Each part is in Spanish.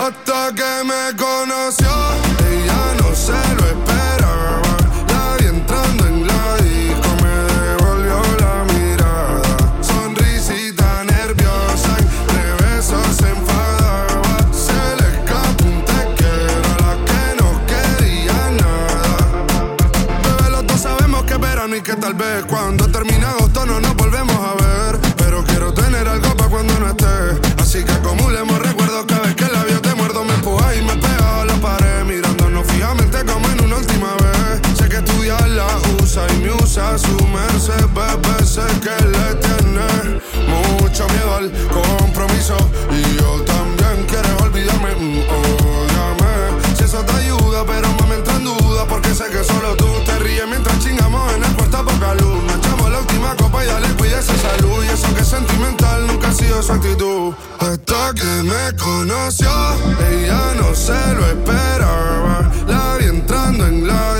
Hasta que me conoció, ella no se lo sé que le tiene mucho miedo al compromiso. Y yo también quieres olvidarme. Mm, si eso te ayuda, pero me entra en duda. Porque sé que solo tú te ríes mientras chingamos en el cuarto poca luz. Nos echamos la última copa y dale, cuídese salud. Y eso que es sentimental nunca ha sido su actitud. Hasta que me conoció, ella no se lo esperaba. La vi entrando en la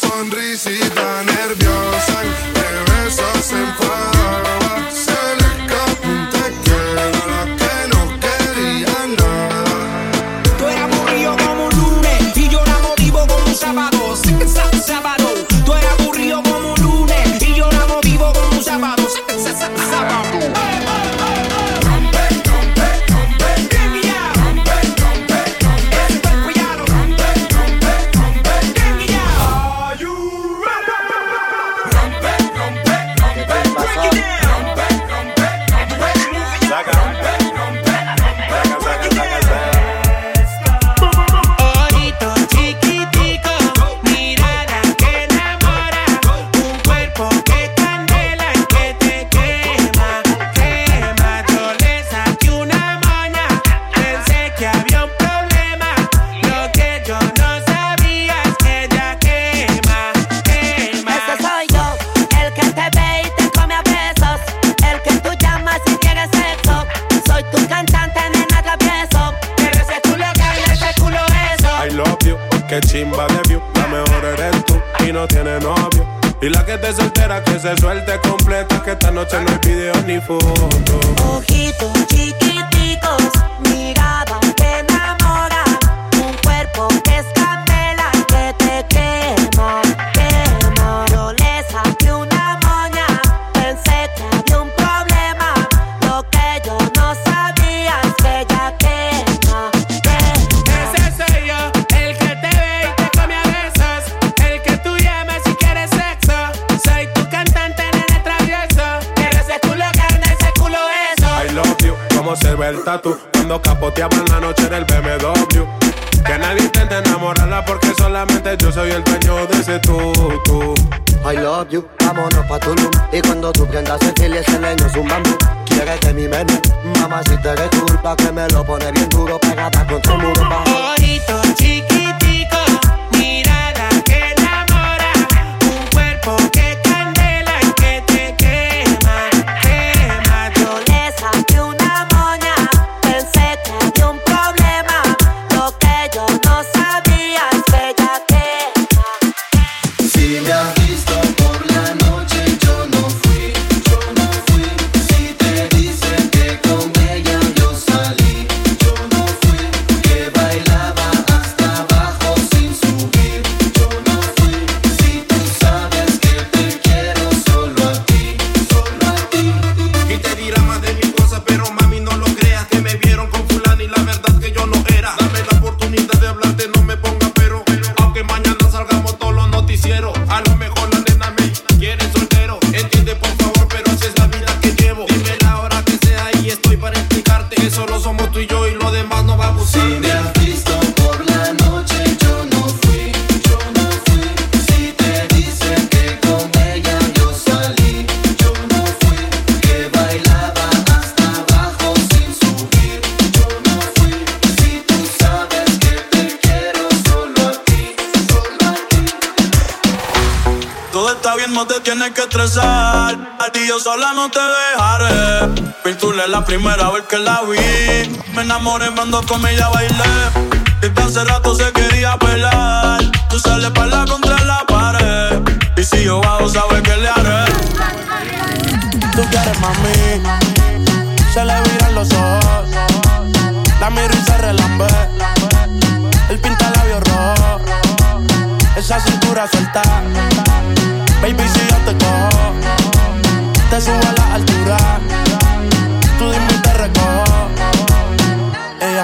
sonrisita nerviosa, de besos enfadados. Mi menú, eres culpa Que me lo pone bien duro, pegada contra el muro. Ojito chiquitico, la primera vez que la vi. Me enamoré cuando con ella bailé. Y hace rato se quería pelar. Tú sales para contra la pared. Y si yo bajo, sabes que le haré. Tú quieres mami. Se le viran los ojos. La miro y se relambe. El pinta labios rojo. Esa cintura suelta. Baby, si yo te cojo, te subo a la altura.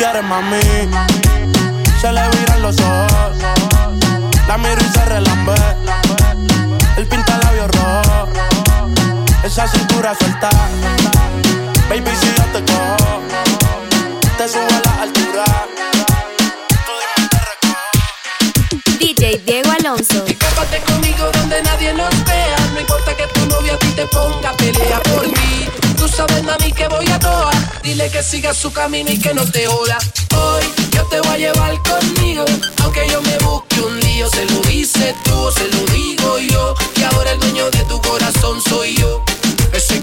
quieres mami. Se le viran los ojos. La miro y se relambe. El pinta labios rojo. Esa cintura suelta. Baby, si yo te cojo, te subo a la altura. DJ Diego Alonso. Escápate conmigo donde nadie nos vea. No importa que tu novio a ti te ponga pelea por mí. Sabes, mami, que voy a toa. Dile que siga su camino y que no te joda. Hoy yo te voy a llevar conmigo. Aunque yo me busque un lío, se lo dices tú o se lo digo yo. Que ahora el dueño de tu corazón soy yo.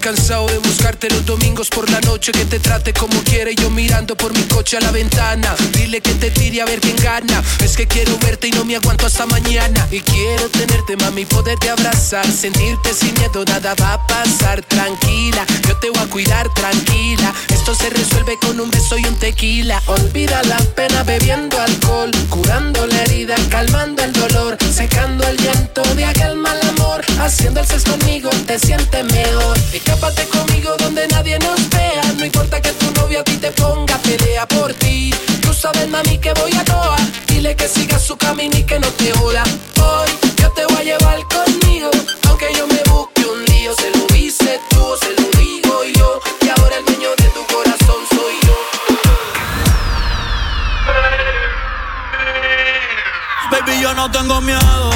Cansado de buscarte los domingos por la noche Que te trate como quiere yo mirando por mi coche a la ventana. Dile que te tire a ver quién gana. Es que quiero verte y no me aguanto hasta mañana. Y quiero tenerte mami, poderte abrazar. Sentirte sin miedo, nada va a pasar. Tranquila, yo te voy a cuidar tranquila. Esto se resuelve con un beso y un tequila. Olvida la pena bebiendo alcohol Curando la herida, calmando el dolor Secando el llanto de aquel mal amor. Haciendo el sexo conmigo te sientes mejor Escápate conmigo donde nadie nos vea. No importa que tu novio a ti te ponga pelea por ti. Tú sabes mami que voy a toa. Dile que siga su camino y que no te joda. Hoy yo te voy a llevar conmigo. Aunque yo me busque un lío Se lo dices tú se lo digo yo. Que ahora el dueño de tu corazón soy yo. Baby, yo no tengo miedo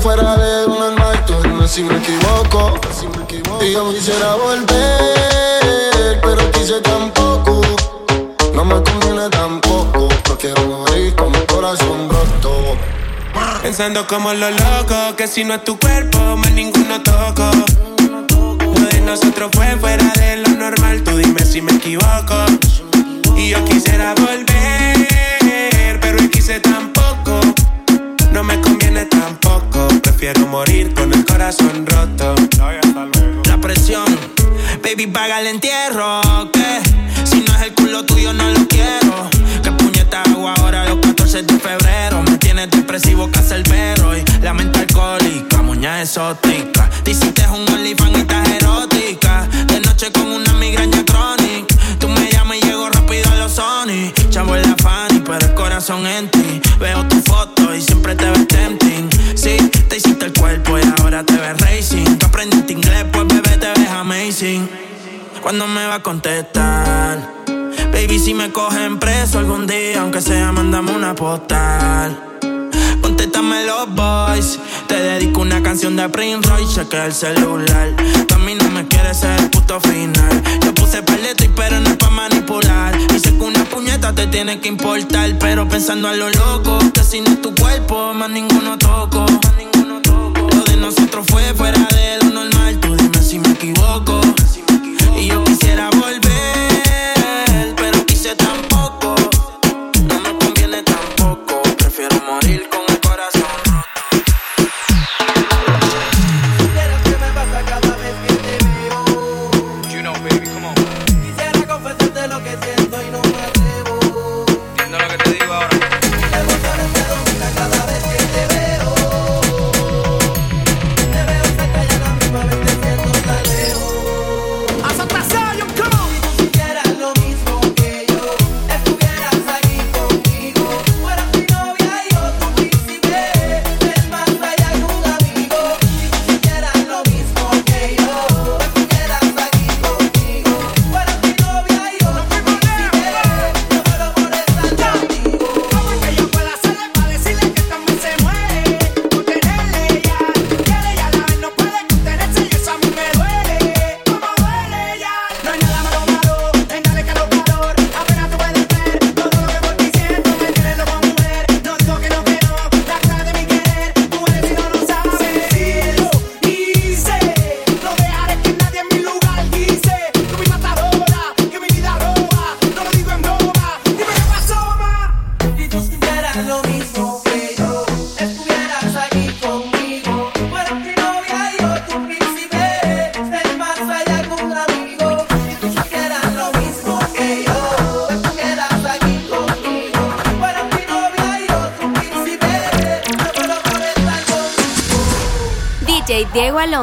fuera de tú dime si me equivoco. Y yo quisiera volver, pero quise tampoco. No me conviene tampoco, no quiero morir con mi corazón roto. Pensando como lo loco, que si no es tu cuerpo, más ninguno toco. Lo de nosotros fue fuera de lo normal, tú dime si me equivoco. Y yo quisiera volver, pero quise tampoco. Prefiero morir con el corazón roto. La presión, baby, paga el entierro. Que si no es el culo tuyo, no lo quiero. Que puñeta hago ahora los 14 de febrero. Me tienes depresivo, perro. Y la mente alcohólica, muña exótica. Dicen que es un OnlyFans y estás erótica. De noche con una migraña crónica. Tú me llamas y llego rápido a los Sony. Chavo en la Fanny, pero el corazón en ti. Veo tu foto y siempre te ves tempting. Sí, te hiciste el cuerpo y ahora te ves racing. Tú aprendiste inglés, pues bebé te ves amazing. ¿Cuándo me va a contestar? Baby, si me cogen preso algún día, aunque sea, mandame una postal. Contéstame los boys. Te dedico una canción de Prince Royce, cheque el celular. Tú a mí no me quieres ser el puto final. Yo puse paleta y pero no es pa' manipular. Y sé que una puñeta te tiene que importar. Pero pensando a lo loco, que si no es tu cuerpo, más ninguno toco. Nosotros fue fuera de lo normal. Tú dime si me equivoco. Y yo quisiera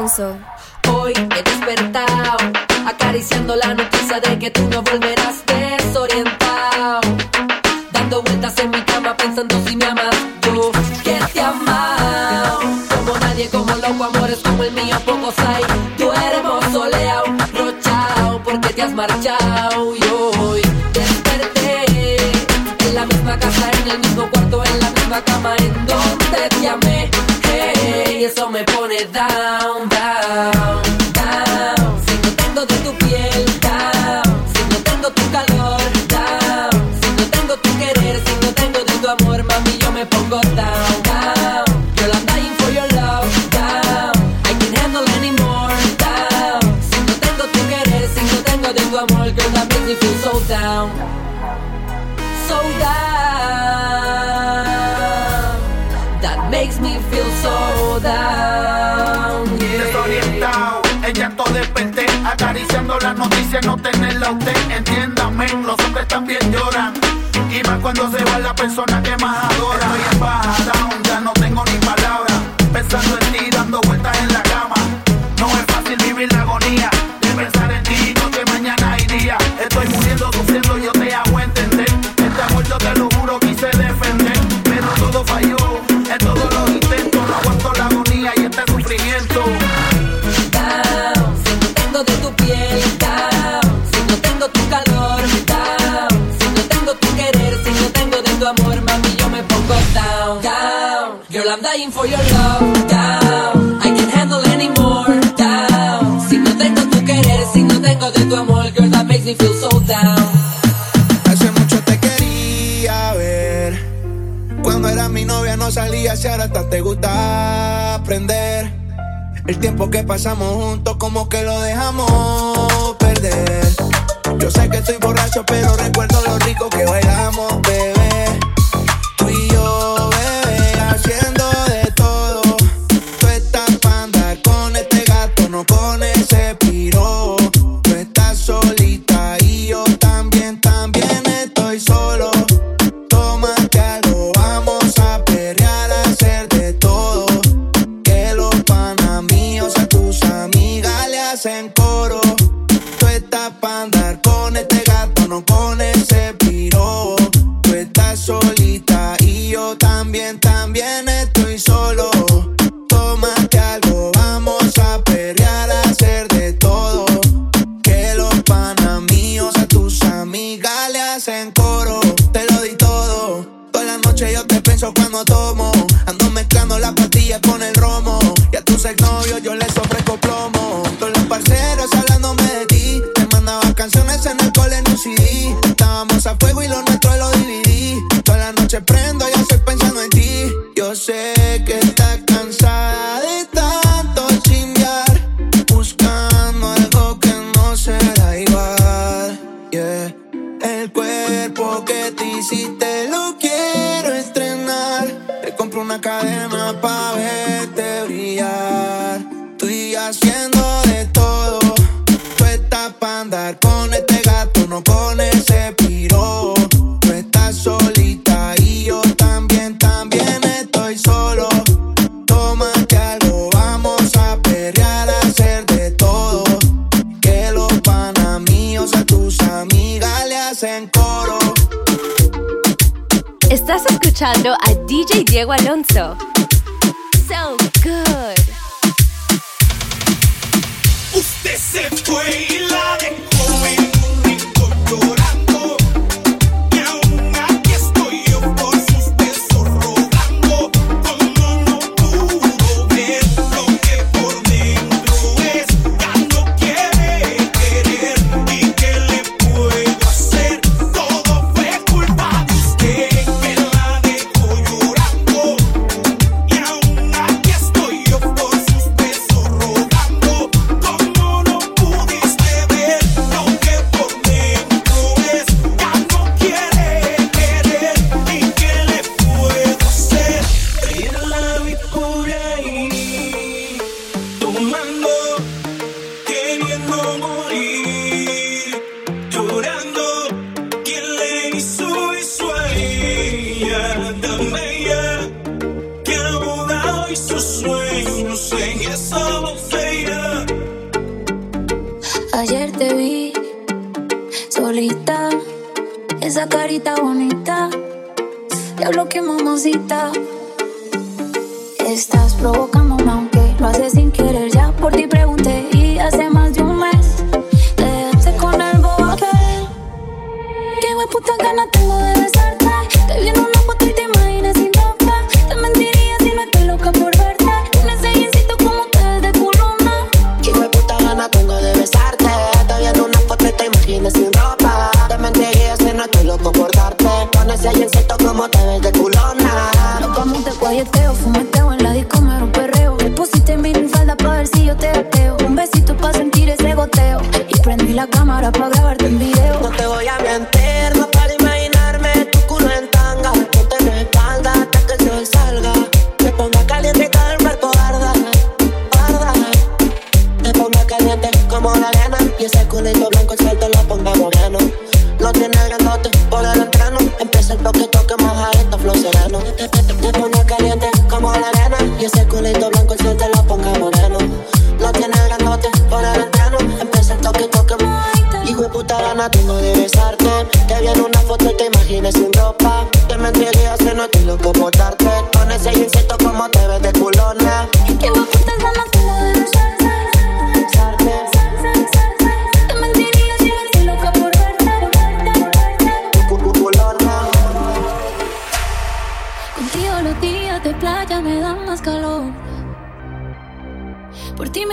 So. entienda usted, entiéndame, los hombres también lloran. Y más cuando se va la persona que más for your love, down. I can't handle anymore, down. Si no tengo tu querer, si no tengo de tu amor, girl, that makes me feel so down. Hace mucho te quería ver. Cuando eras mi novia no salías y ahora hasta te gusta aprender. El tiempo que pasamos juntos como que lo dejamos perder. Yo sé que estoy borracho, pero recuerdo lo rico que bailamos, bebé. Alonso.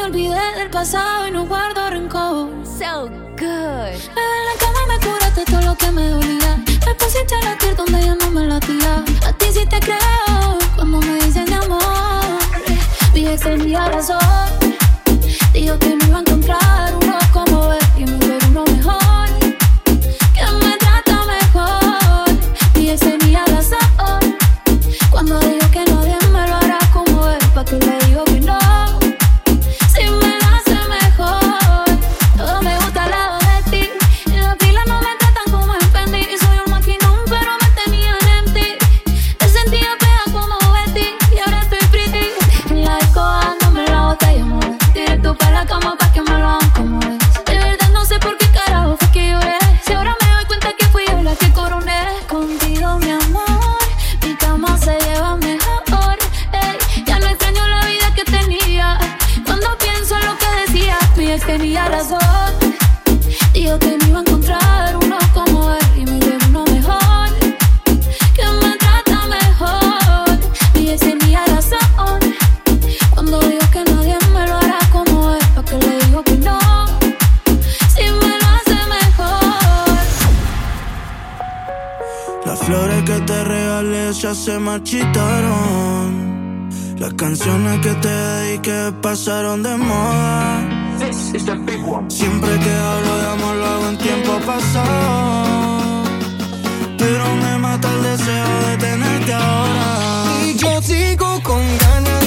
olvidé del pasado y no guardo rencor. So good. Me en la cama y me curaste todo lo que me dolía. Me pusiste a latir donde yo no me latía. A ti sí te creo cuando me dices de amor. Mi ex tenía razón. Dijo que no iba a encontrar uno como marchitaron. Las canciones que te dediqué pasaron de moda. Siempre que hablo de amor lo hago en tiempo pasado. Pero me mata el deseo de tenerte ahora. Y yo sigo con ganas.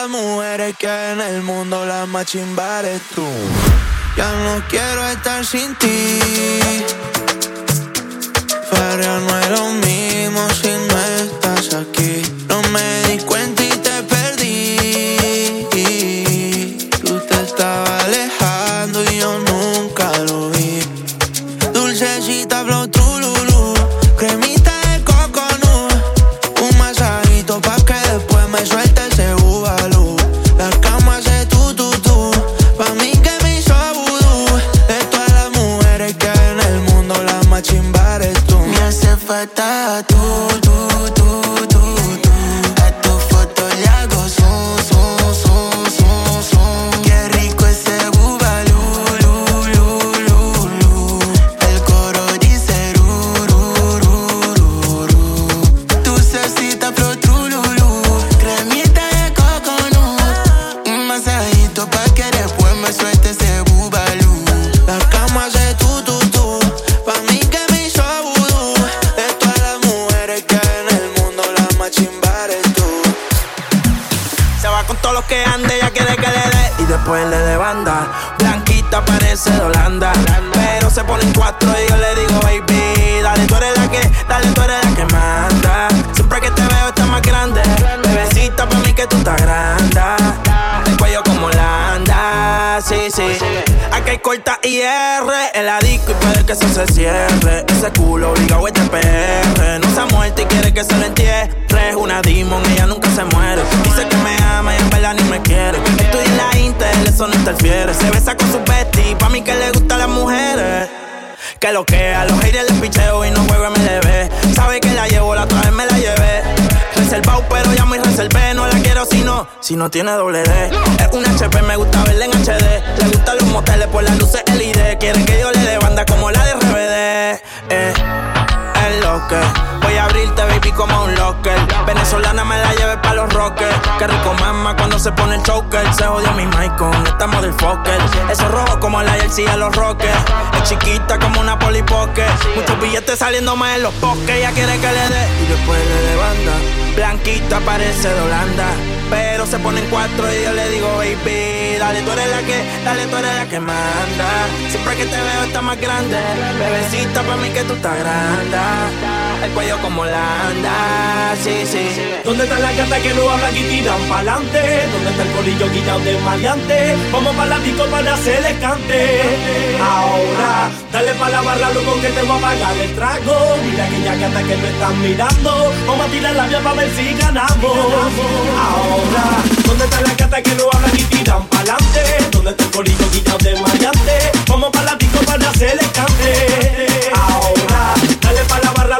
Las mujeres que en el mundo, la más chimba eres tú. Ya no quiero estar sin ti. Pero no es lo mismo si no estás aquí. No me muy reservé. No la quiero si no, si no tiene doble D. Es un HP, me gusta verla en HD. Le gustan los moteles por las luces LED. Quieren que yo le dé banda como la de RBD. Eh, es lo que. Voy a abrirte, baby, como un locker. Venezolana me la lleve pa' los rockers. Qué rico mama cuando se pone el choker. Se jodió mi mic con esta motherfucker. Eso rojo como la jersey a los rockers. Es chiquita como una polipoque. Muchos billetes saliéndome en los poques. Ella quiere que le dé y después le dé banda. Blanquita parece de Holanda. Pero se ponen cuatro y yo le digo, baby, dale, tú eres la que, dale, tú eres la que manda. Siempre que te veo estás más grande. Bebecita, para mí que tú estás grande. El cuello como la anda, sí, sí. ¿Dónde están las gatas que no hablan y tiran pa'lante? ¿Dónde está el colillo guillado de maleante? Vamos para la disco para hacerle cante. Ahora, dale pa' la barra, loco, que te voy a pagar el trago. Mira aquella gata que me están mirando. Vamos a tirar la vía para ver si ganamos. Ahora, ¿dónde están las gatas que no hablan y tiran pa'lante? ¿Dónde está el colillo guillado de maleante? Vamos para la disco para hacerle cante. Ahora, dale pa' la barra,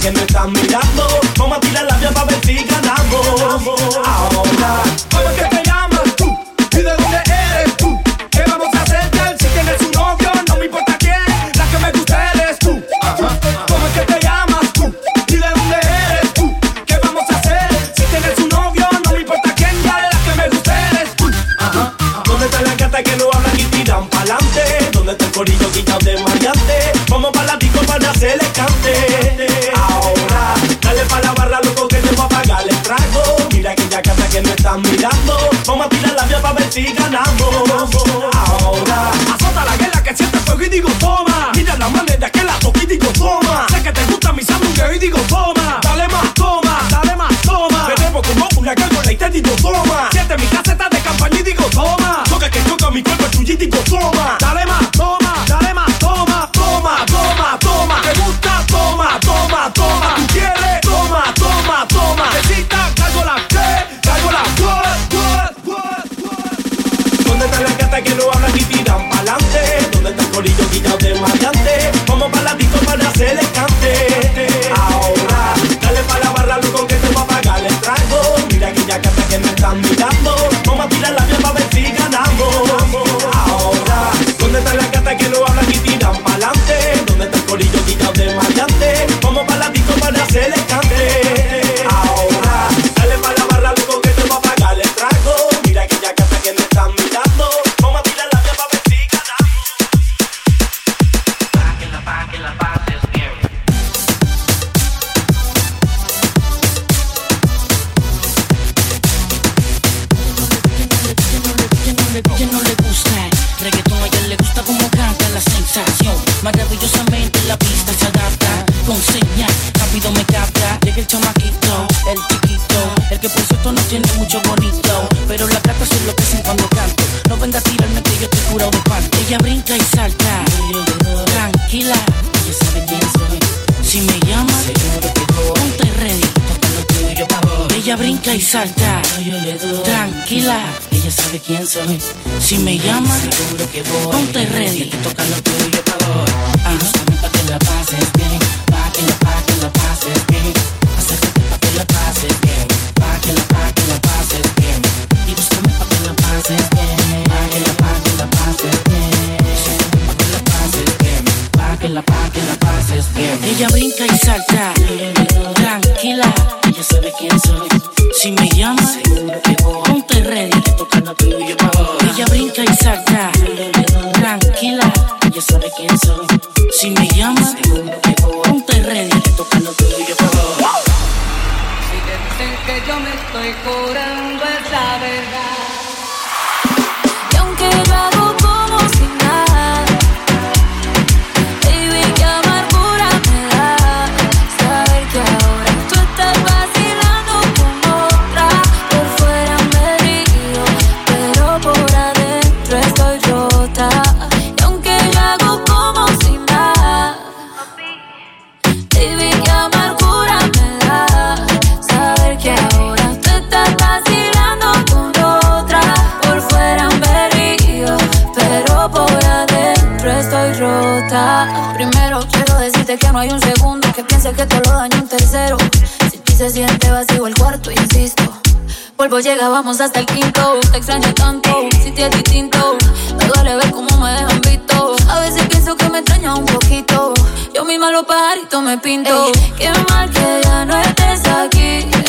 que me están mirando. Vamos a tirar la vía para ver si ganamos. Ahora, ¿cómo es que te llamas tú? ¿Y de dónde eres tú? ¿Qué vamos a hacer? Si tienes un novio, no me importa quién. La que me gusta eres tú. ¿Cómo es que te llamas tú? ¿Y de dónde eres tú? ¿Qué vamos a hacer? Si tienes un novio, no me importa quién. girl. La que me gusta eres tú. ¿Dónde están las gatas que no hablan y tiran pa'lante? ¿Dónde está el corillo quitado de maleante? Vamos pa' la disco para hacerle cante. Están mirando. Vamos a tirar la vía para ver si ganamos. Ahora, azota la guerra que siente fuego y digo toma. Mira la manera que la toco y digo toma. Sé que te gusta mi sándwich y digo toma. Dale más, toma, dale más, toma. Bebemos como una y te digo toma. Siente mi caseta de campaña y digo toma. Toca que toca mi cuerpo tuyo y digo toma. Brinca y salta, tranquila, ella sabe quién soy. Si me llama, ponte ready, toca lo tuyo, Ah, pa' que la pases bien, pa' que la, pa' que la pases bien. Acércate pa' que la pases bien, pa' que la, pa' que la pases bien. Y búscame que la pases bien, que la, pa' que la pases bien. Que la pases bien, pa' que la, pa' que la pases bien. Ella brinca y salta, tranquila, ella sabe quién soy. Si me llama, ponte ready, Ella brinca y salta, tranquila, ella sabe quién soy. Si me llama, decirte que no hay un segundo que piense que te lo daño un tercero. Si ti se siente vacío el cuarto, insisto. Polvo llega, vamos hasta el quinto. Te extraño tanto, si te es distinto. Me duele ver cómo me dejan visto. A veces pienso que me extraña un poquito. Yo misma los pajaritos me pinto. Qué mal que ya no estés aquí.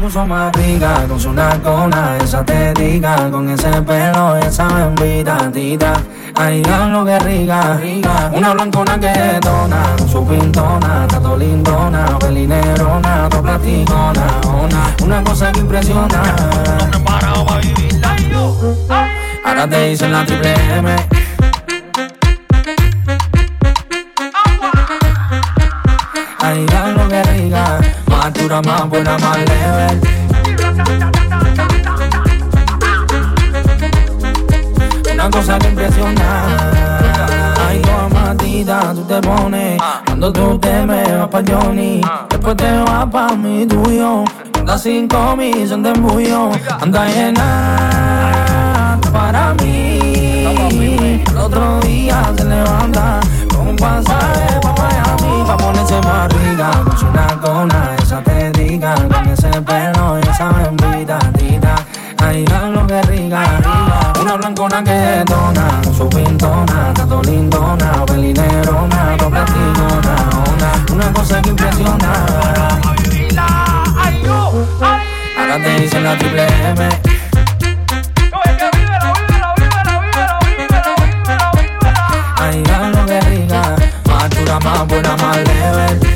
Puso más rica con su nalgona, esa te diga, con ese pelo, esa bembita tita. Ay, lo que rica, rica. Una blancona que detona, con su pintona, tato lindona, pelinerona, to platicona, ona. Una cosa que impresiona. Ahora te dicen la triple M. Ay. Una cosa que impresiona. Ay, como matita, tú te pones. Cuando tú te me vas pa' Johnny. Después te vas pa' mi tuyo. Anda cinco mil, son de embullo. Anda llena para mí. El otro día se levanta con un pa' ponerse más rica. Con su nalgona, esa te diga. Con ese pelo y esa bembita tita. Ay, lo que rica, rica. Una blancona que detona, con su pintona, tato lindona, pelinerona, to platicona, ona. Una cosa que impresiona. Ahora te dicen la triple M. más dura, más buena, más leve.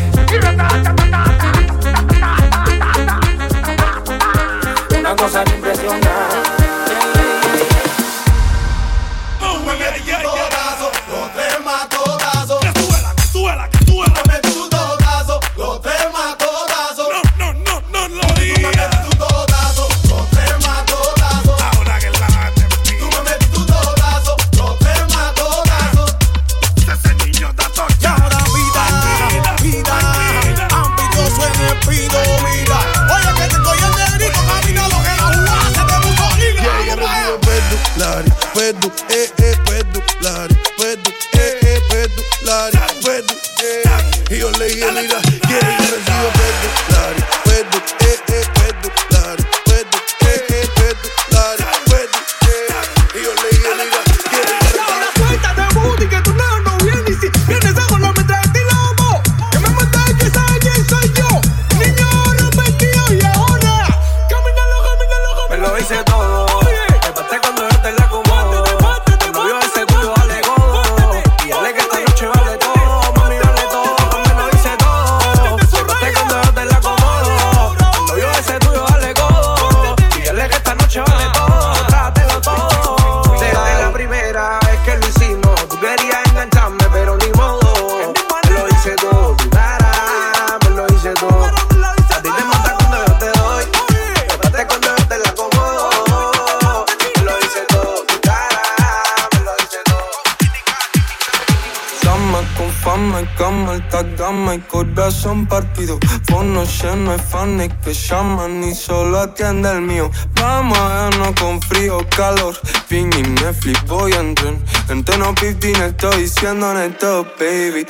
no piti, no estoy siendo neto, baby.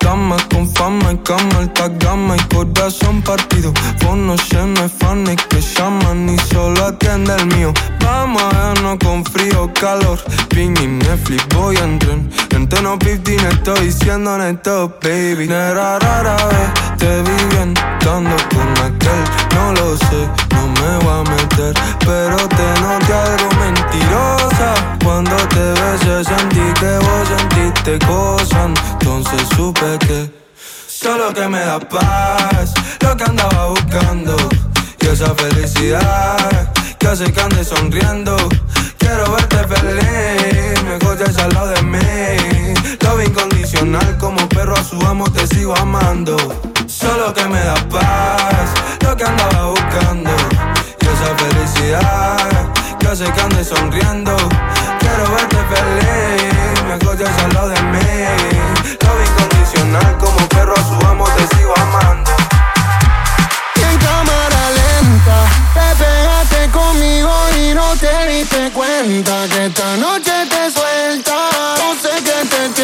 Dama con fama y cama, alta gama y corazón partido. Vos no llenes fanes que llaman y solo atiende el mío. Vamos a vernos con frío, calor, ping y Netflix, voy a entrar. En tono piti, no estoy siendo neto, baby. Nera rara vez te vi cantando con aquel, no lo sé, no me voy a meter, pero te hiciste cosas, entonces supe que solo que me da paz, lo que andaba buscando y esa felicidad que hace que ande sonriendo. Quiero verte feliz, mejor te al lado de mí. Lo incondicional como perro a su amo te sigo amando. Solo que me da paz, lo que andaba buscando y esa felicidad que hace que ande sonriendo quiero verte feliz. Me escuchas al lado de mí. Love incondicional, como perro a su amo, te sigo amando. Y en cámara lenta, te pegaste conmigo y no te diste cuenta que esta noche te suelta. No sé que te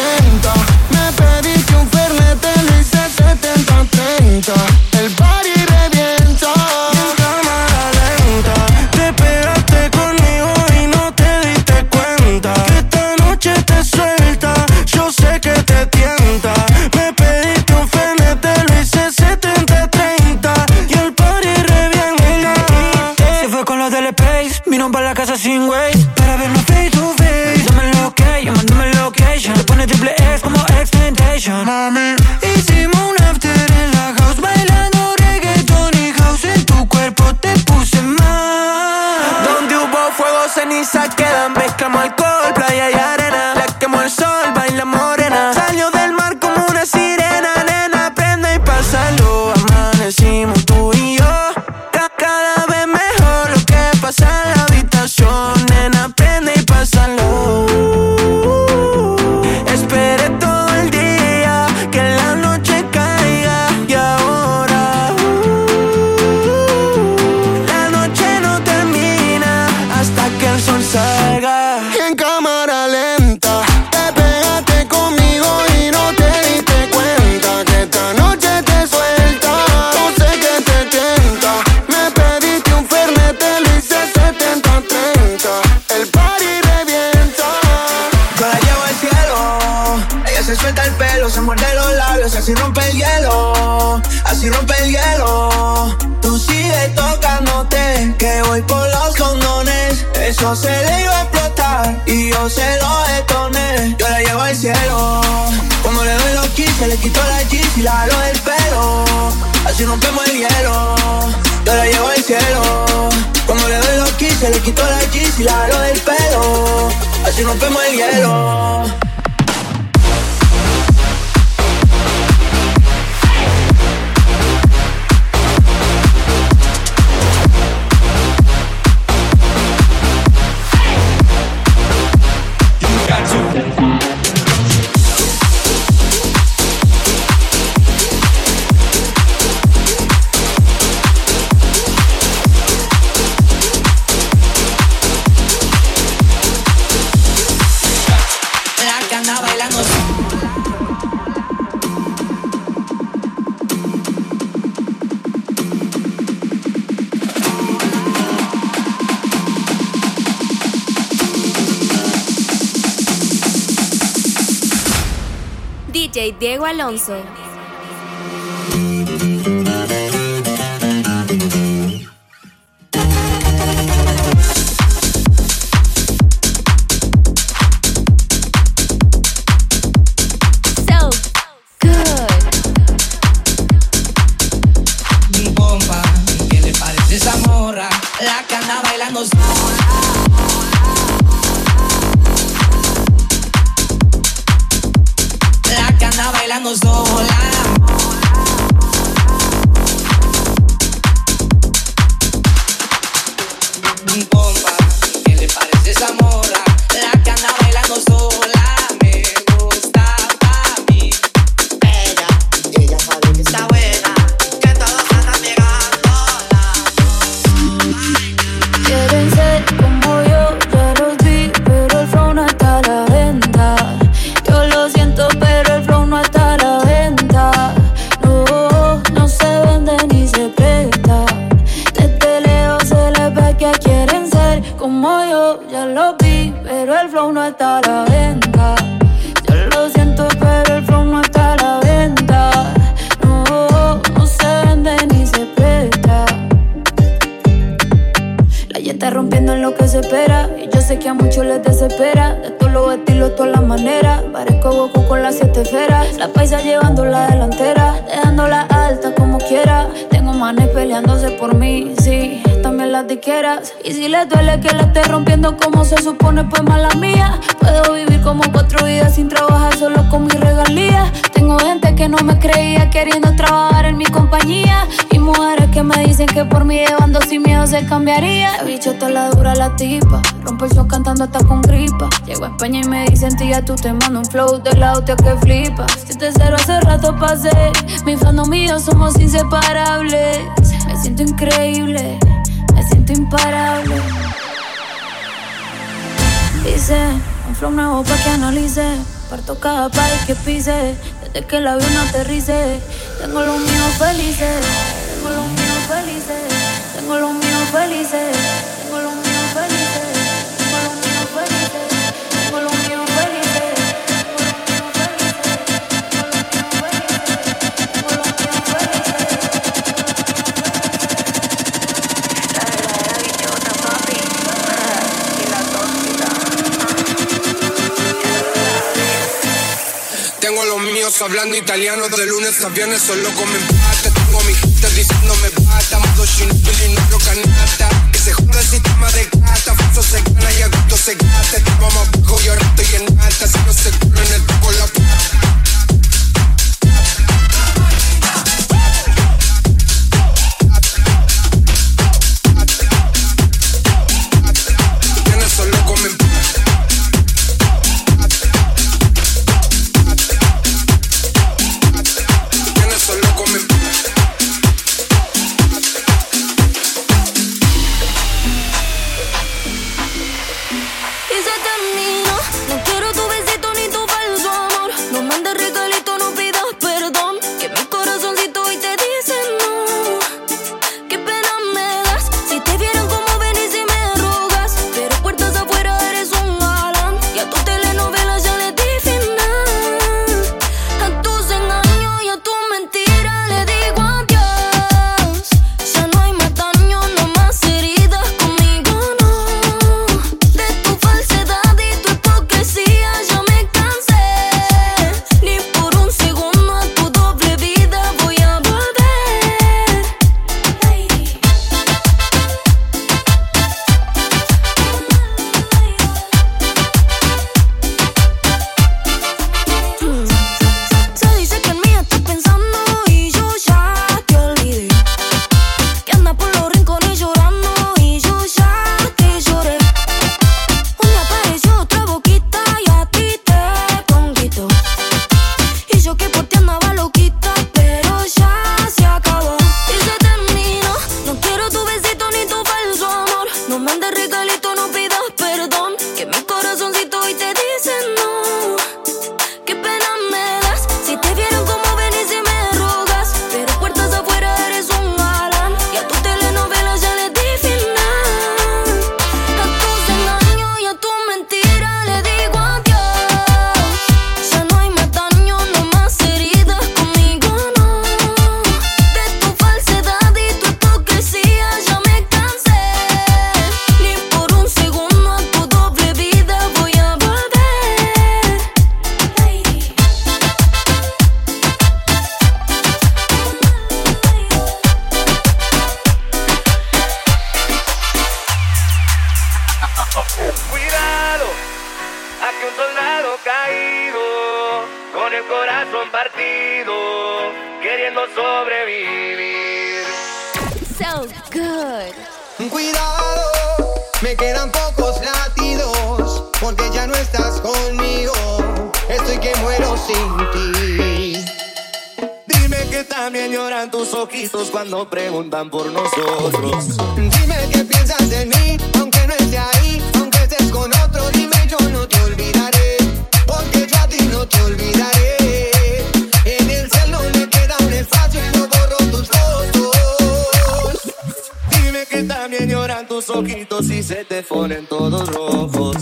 Your on si rompemos el hielo. Alonso. tú te mando un flow de la que flipa. Si te cero hace rato pasé, mi fandom y somos inseparables. Me siento increíble, me siento imparable. Dice, un flow nuevo pa' que analice. Parto cada país que pise, desde que el avión aterrice. Tengo los míos felices, tengo los míos felices, tengo los míos felices. hablando italiano de lunes a viernes solo comen pasta. Tengo mi gente diciéndome basta, modo y no canasta. Que se joda el sistema de gata, falso se gana y a gusto se gasta. Estaba más bajo y ahora estoy en alta, si no se corre en el tubo la plata. tus ojitos y se te ponen todos rojos.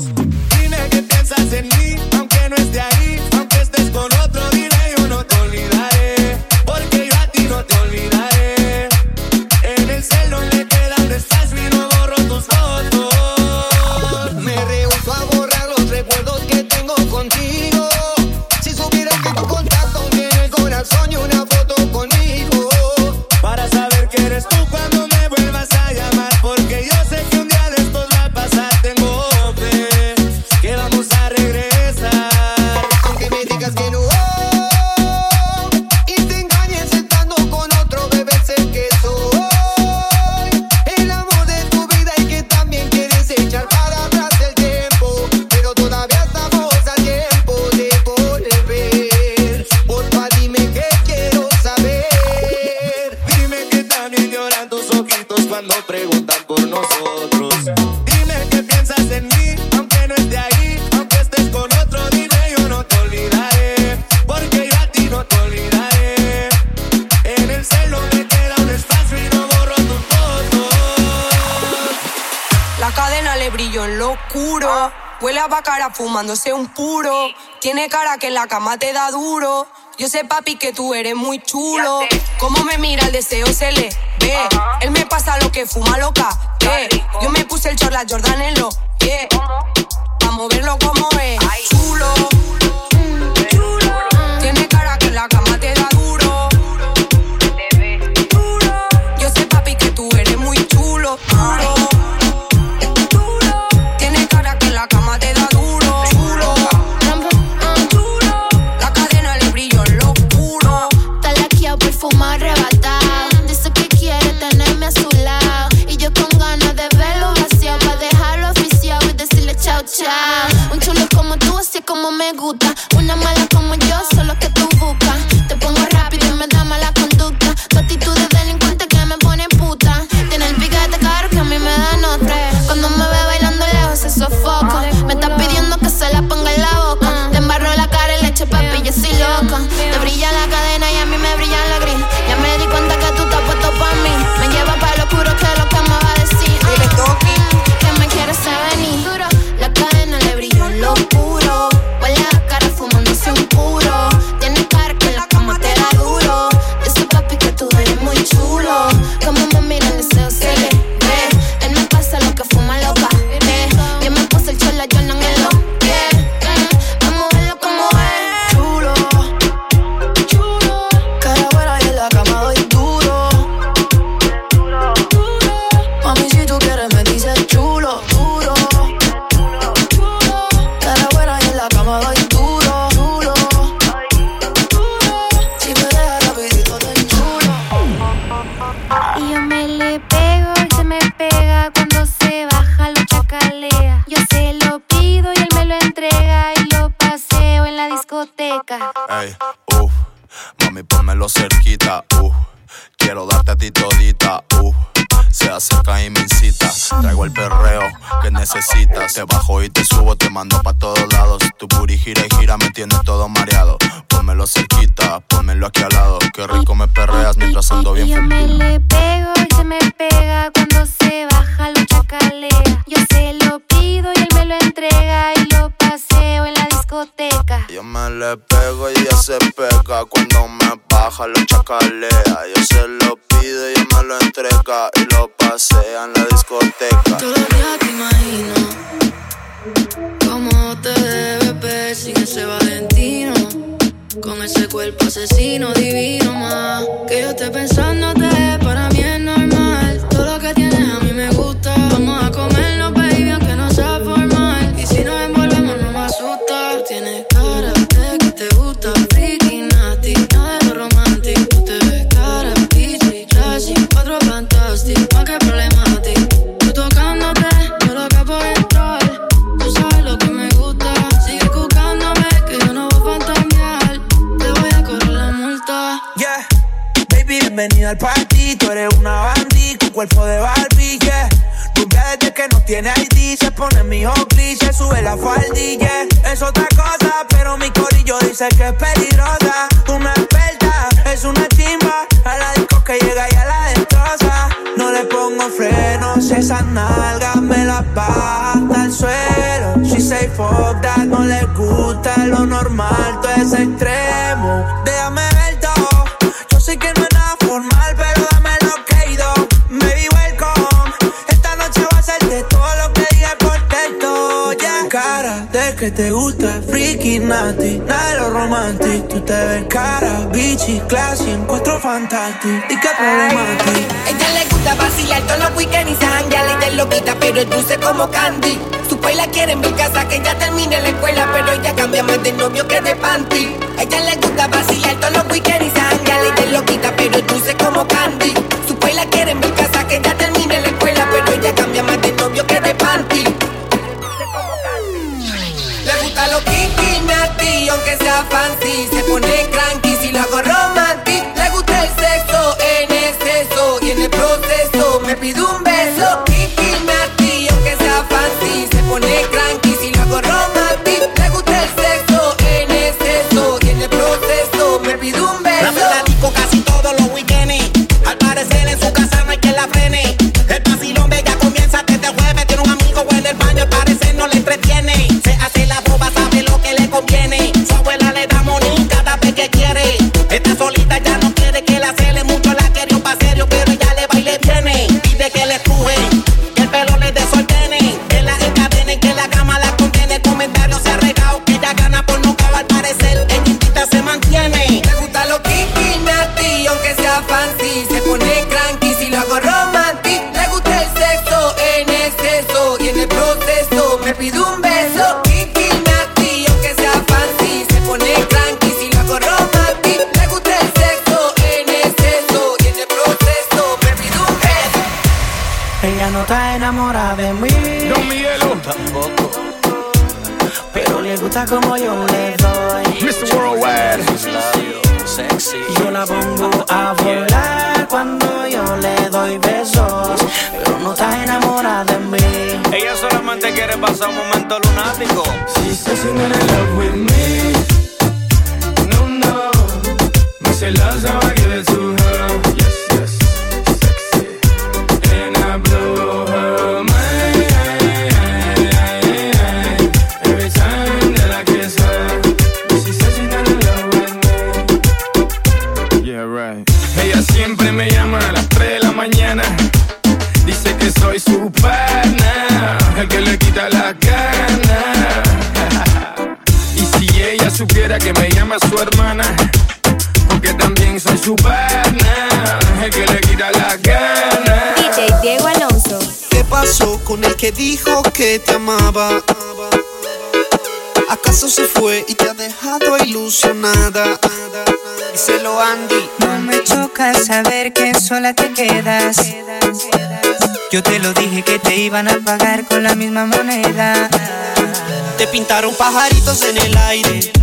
fumándose un puro. Tiene cara que en la cama te da duro. Yo sé, papi, que tú eres muy chulo. Cómo me mira, el deseo se le ve. Él me pasa lo que fuma loca. Yo me puse el chorla Jordan en lo que. Yeah. Moverlo como es. discreca y lo pasea en la discoteca. Todavía te imagino cómo te debe ver sin ese Valentino. Con ese cuerpo asesino divino más que yo estoy pensándote bienvenido al party. Tú eres una bandita, con cuerpo de Barbie, yeah. Rubia desde que no tiene ID, se pone mi se sube la faldilla. Es otra cosa, pero mi corillo dice que es peligrosa. Una experta, es una chimba. A la disco que llega y a la destroza. No le pongo frenos, esas nalgas me las baja el suelo. She say fuck that, no le gusta lo normal, todo es extremo. Déjame ver todo, yo sé que no que te gusta, freaky, nasty, nada de lo romantic. Tú te ves cara, bichi, classy, encuentro fantástico. ¿Y qué ti? Ella le gusta vacilar todos los weekends y sanguear. Ella es loquita, pero es dulce como candy. Su país la quiere en mi casa, que ya termine la escuela, pero ella cambia más de novio que de panty. Ella le gusta vacilar todos los weekends y sanguear. Ella es loquita, pero es dulce como candy. Nasty, aunque sea fancy. Se pone cranky pasar un momento lunático. She says love with me. Llama su hermana, porque también soy su pana, el que le quita la gana. DJ Diego Alonso. ¿Qué pasó con el que dijo que te amaba? ¿Acaso se fue y te ha dejado ilusionada? Díselo Andy. No me choca saber que sola te quedas. Yo te lo dije que te iban a pagar con la misma moneda. Te pintaron pajaritos en el aire.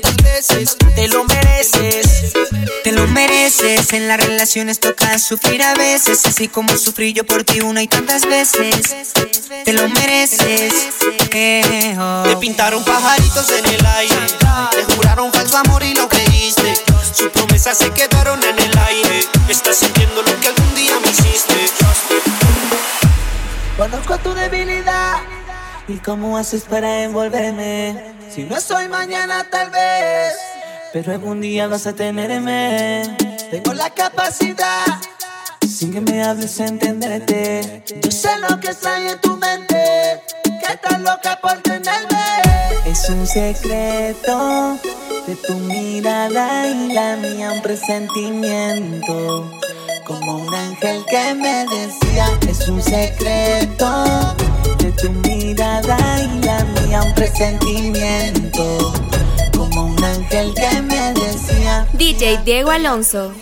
Tantas veces. Te lo mereces. Te lo mereces. En las relaciones toca sufrir a veces. Así como sufrí yo por ti una y tantas veces. Te lo mereces. Eh, oh. Te pintaron pajaritos en el aire. Te juraron falso amor y lo creíste. Sus promesas se quedaron en el aire. Estás sintiendo lo que algún día me hiciste. Conozco tu debilidad y cómo haces para envolverme. Si no soy mañana, tal vez, pero algún día vas a tenerme. Tengo la capacidad, sin que me hables, entenderte. Yo sé lo que está en tu mente, que estás loca por tenerme. Es un secreto de tu mirada y la mía, un presentimiento como un ángel que me decía, es un secreto de tu mirada y la mía, un presentimiento, como un ángel que me decía. DJ Diego Alonso.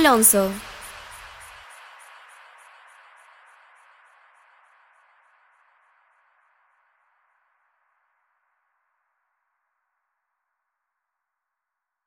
Alonso.